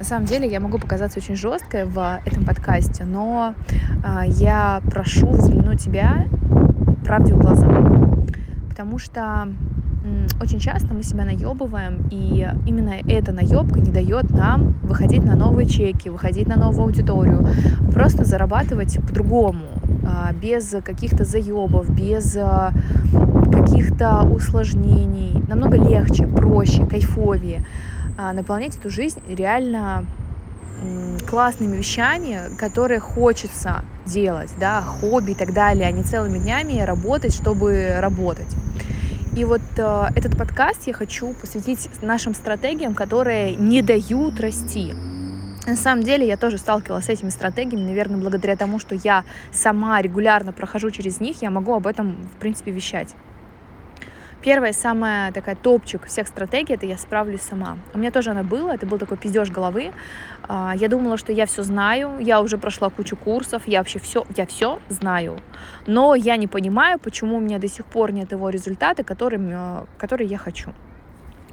На самом деле я могу показаться очень жесткой в этом подкасте, но а, я прошу взглянуть тебя правде в глаза. Потому что очень часто мы себя наебываем, и именно эта наебка не дает нам выходить на новые чеки, выходить на новую аудиторию, просто зарабатывать по-другому, а, без каких-то заебов, без а, каких-то усложнений, намного легче, проще, кайфовее. А, наполнять эту жизнь реально классными вещами, которые хочется делать, да, хобби и так далее, а не целыми днями работать, чтобы работать. И вот э, этот подкаст я хочу посвятить нашим стратегиям, которые не дают расти. На самом деле я тоже сталкивалась с этими стратегиями, наверное, благодаря тому, что я сама регулярно прохожу через них, я могу об этом, в принципе, вещать. Первая, самая такая топчик всех стратегий, это я справлюсь сама. У меня тоже она была, это был такой пиздеж головы. А, я думала, что я все знаю, я уже прошла кучу курсов, я вообще все, я все знаю. Но я не понимаю, почему у меня до сих пор нет его результата, которым, э, который я хочу.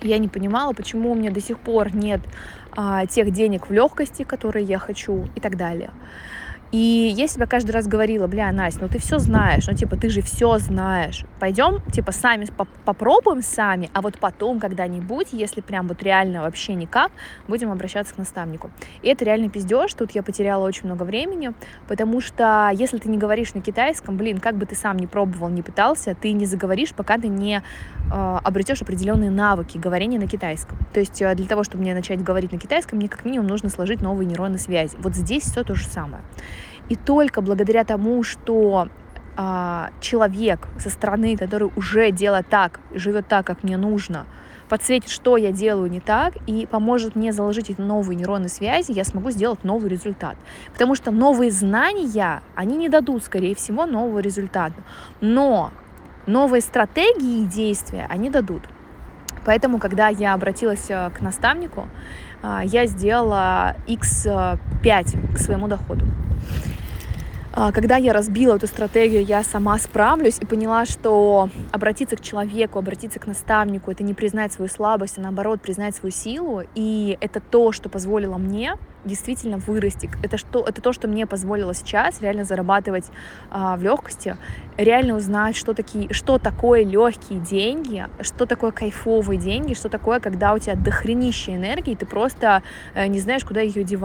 Я не понимала, почему у меня до сих пор нет а, тех денег в легкости, которые я хочу и так далее. И я себя каждый раз говорила, бля, Настя, ну ты все знаешь, ну типа ты же все знаешь. Пойдем, типа сами поп попробуем сами, а вот потом когда-нибудь, если прям вот реально вообще никак, будем обращаться к наставнику. И это реально пиздеж, тут я потеряла очень много времени, потому что если ты не говоришь на китайском, блин, как бы ты сам не пробовал, не пытался, ты не заговоришь, пока ты не обретешь определенные навыки говорения на китайском. То есть э, для того, чтобы мне начать говорить на китайском, мне как минимум нужно сложить новые нейронные связи. Вот здесь все то же самое. И только благодаря тому, что а, человек со стороны, который уже делает так, живет так, как мне нужно, подсветит, что я делаю не так, и поможет мне заложить эти новые нейронные связи, я смогу сделать новый результат. Потому что новые знания, они не дадут, скорее всего, нового результата. Но новые стратегии и действия они дадут. Поэтому, когда я обратилась э, к наставнику, а, я сделала x5 к своему доходу. А, когда я разбила эту стратегию, я сама справлюсь и поняла, что обратиться к человеку, обратиться к наставнику, это не признать свою слабость, а наоборот признать свою силу. И это то, что позволило мне действительно вырасти. Это, что, это то, что мне позволило сейчас реально зарабатывать а, в легкости, реально узнать, что, такие, что такое легкие деньги, что такое кайфовые деньги, что такое, когда у тебя дохренища энергии, ты просто э, не знаешь, куда ее девать.